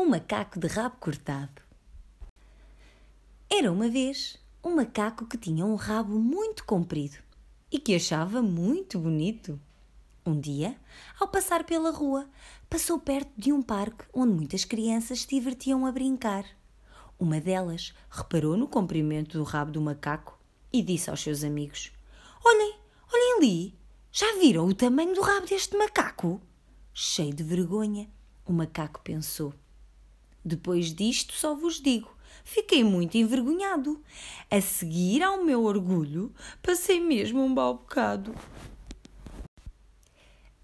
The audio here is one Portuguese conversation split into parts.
O macaco de rabo cortado. Era uma vez um macaco que tinha um rabo muito comprido e que achava muito bonito. Um dia, ao passar pela rua, passou perto de um parque onde muitas crianças se divertiam a brincar. Uma delas reparou no comprimento do rabo do macaco e disse aos seus amigos: Olhem, olhem ali! Já viram o tamanho do rabo deste macaco? Cheio de vergonha, o macaco pensou. Depois disto, só vos digo: fiquei muito envergonhado. A seguir ao meu orgulho, passei mesmo um mau bocado.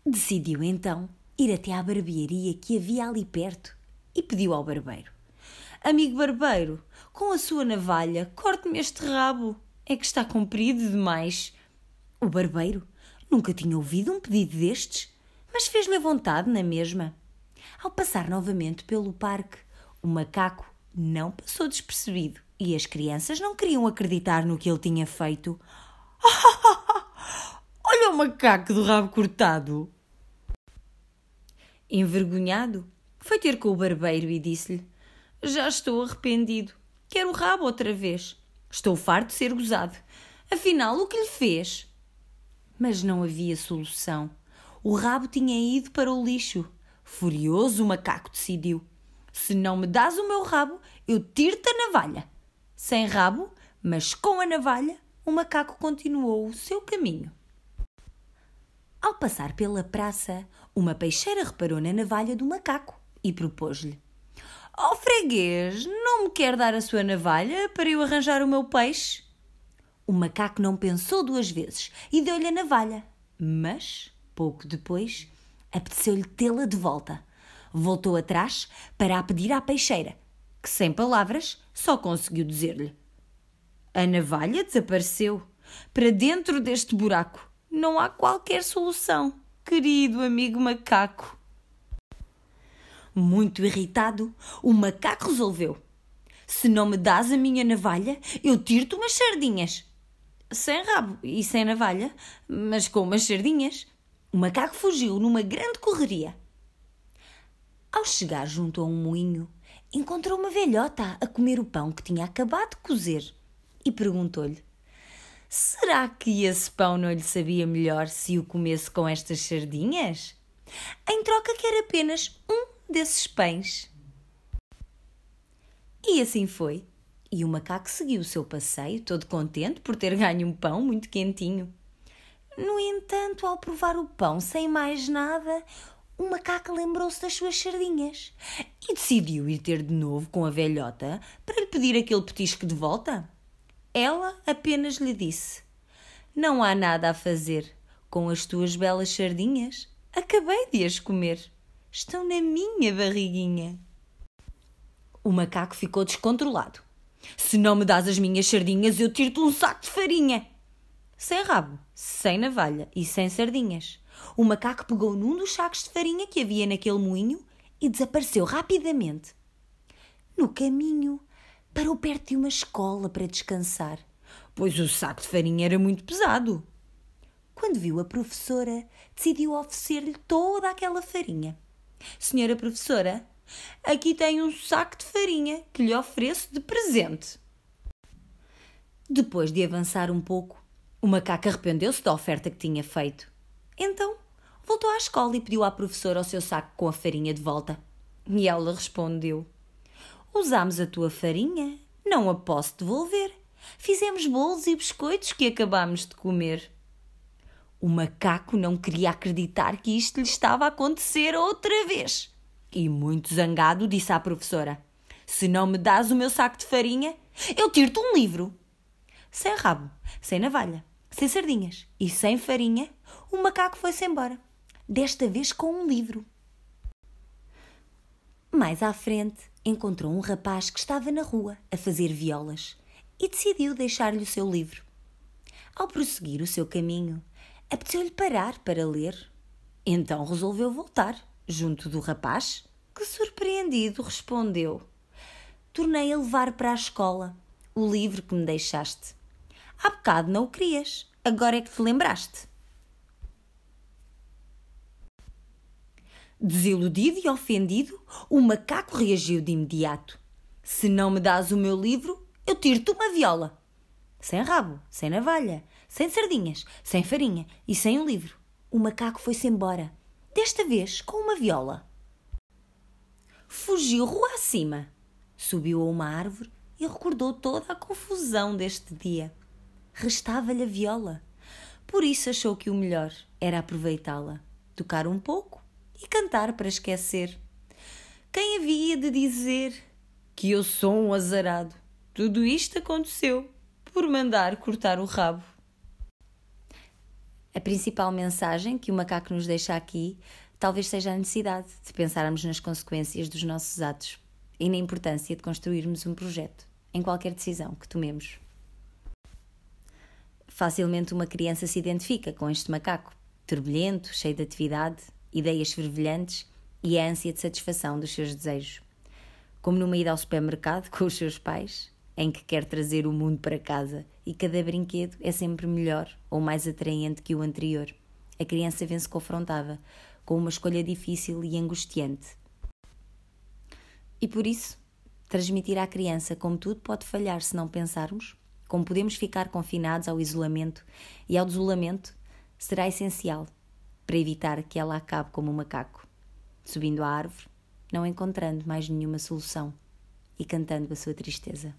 Decidiu então ir até à barbearia que havia ali perto e pediu ao barbeiro: Amigo barbeiro, com a sua navalha, corte-me este rabo. É que está comprido demais. O barbeiro nunca tinha ouvido um pedido destes, mas fez-lhe a vontade na mesma. Ao passar novamente pelo parque, o macaco não passou despercebido e as crianças não queriam acreditar no que ele tinha feito. Olha o macaco do rabo cortado! Envergonhado, foi ter com o barbeiro e disse-lhe: Já estou arrependido. Quero o rabo outra vez. Estou farto de ser gozado. Afinal, o que lhe fez? Mas não havia solução. O rabo tinha ido para o lixo. Furioso, o macaco decidiu: Se não me dás o meu rabo, eu tiro-te a navalha. Sem rabo, mas com a navalha, o macaco continuou o seu caminho. Ao passar pela praça, uma peixeira reparou na navalha do macaco e propôs-lhe: Oh freguês, não me quer dar a sua navalha para eu arranjar o meu peixe? O macaco não pensou duas vezes e deu-lhe a navalha. Mas, pouco depois, apeteceu-lhe tê-la de volta. Voltou atrás para a pedir à peixeira, que, sem palavras, só conseguiu dizer-lhe: A navalha desapareceu. Para dentro deste buraco não há qualquer solução, querido amigo macaco. Muito irritado, o macaco resolveu: Se não me dás a minha navalha, eu tiro-te umas sardinhas. Sem rabo e sem navalha, mas com umas sardinhas. O macaco fugiu numa grande correria. Ao chegar junto a um moinho, encontrou uma velhota a comer o pão que tinha acabado de cozer e perguntou-lhe: Será que esse pão não lhe sabia melhor se o comesse com estas sardinhas? Em troca, quer apenas um desses pães. E assim foi. E o macaco seguiu o seu passeio, todo contente por ter ganho um pão muito quentinho. No entanto, ao provar o pão sem mais nada, o macaco lembrou-se das suas sardinhas e decidiu ir ter de novo com a velhota para lhe pedir aquele petisco de volta. Ela apenas lhe disse: Não há nada a fazer. Com as tuas belas sardinhas, acabei de as comer. Estão na minha barriguinha. O macaco ficou descontrolado. Se não me dás as minhas sardinhas, eu tiro-te um saco de farinha. Sem rabo, sem navalha e sem sardinhas. O macaco pegou num dos sacos de farinha que havia naquele moinho e desapareceu rapidamente. No caminho, parou perto de uma escola para descansar, pois o saco de farinha era muito pesado. Quando viu a professora, decidiu oferecer-lhe toda aquela farinha. Senhora professora, aqui tem um saco de farinha que lhe ofereço de presente. Depois de avançar um pouco, o macaco arrependeu-se da oferta que tinha feito. Então, voltou à escola e pediu à professora o seu saco com a farinha de volta. E ela respondeu: Usámos a tua farinha, não a posso devolver. Fizemos bolos e biscoitos que acabámos de comer. O macaco não queria acreditar que isto lhe estava a acontecer outra vez. E, muito zangado, disse à professora: Se não me dás o meu saco de farinha, eu tiro-te um livro. Sem rabo, sem navalha, sem sardinhas e sem farinha, o macaco foi-se embora. Desta vez com um livro. Mais à frente, encontrou um rapaz que estava na rua a fazer violas e decidiu deixar-lhe o seu livro. Ao prosseguir o seu caminho, apeteceu-lhe parar para ler. Então resolveu voltar, junto do rapaz, que, surpreendido, respondeu: Tornei a levar para a escola o livro que me deixaste. Há bocado não o querias, agora é que te lembraste. Desiludido e ofendido, o macaco reagiu de imediato. Se não me dás o meu livro, eu tiro-te uma viola. Sem rabo, sem navalha, sem sardinhas, sem farinha e sem o livro. O macaco foi-se embora, desta vez com uma viola. Fugiu rua acima, subiu a uma árvore e recordou toda a confusão deste dia. Restava-lhe a viola. Por isso achou que o melhor era aproveitá-la, tocar um pouco e cantar para esquecer. Quem havia de dizer que eu sou um azarado? Tudo isto aconteceu por mandar cortar o rabo. A principal mensagem que o macaco nos deixa aqui talvez seja a necessidade de pensarmos nas consequências dos nossos atos e na importância de construirmos um projeto em qualquer decisão que tomemos. Facilmente uma criança se identifica com este macaco, turbulento, cheio de atividade, ideias fervilhantes e a ânsia de satisfação dos seus desejos. Como numa ida ao supermercado com os seus pais, em que quer trazer o mundo para casa e cada brinquedo é sempre melhor ou mais atraente que o anterior. A criança vem-se confrontada com uma escolha difícil e angustiante. E por isso, transmitir à criança como tudo pode falhar se não pensarmos, como podemos ficar confinados ao isolamento e ao desolamento, será essencial para evitar que ela acabe como um macaco, subindo à árvore, não encontrando mais nenhuma solução e cantando a sua tristeza.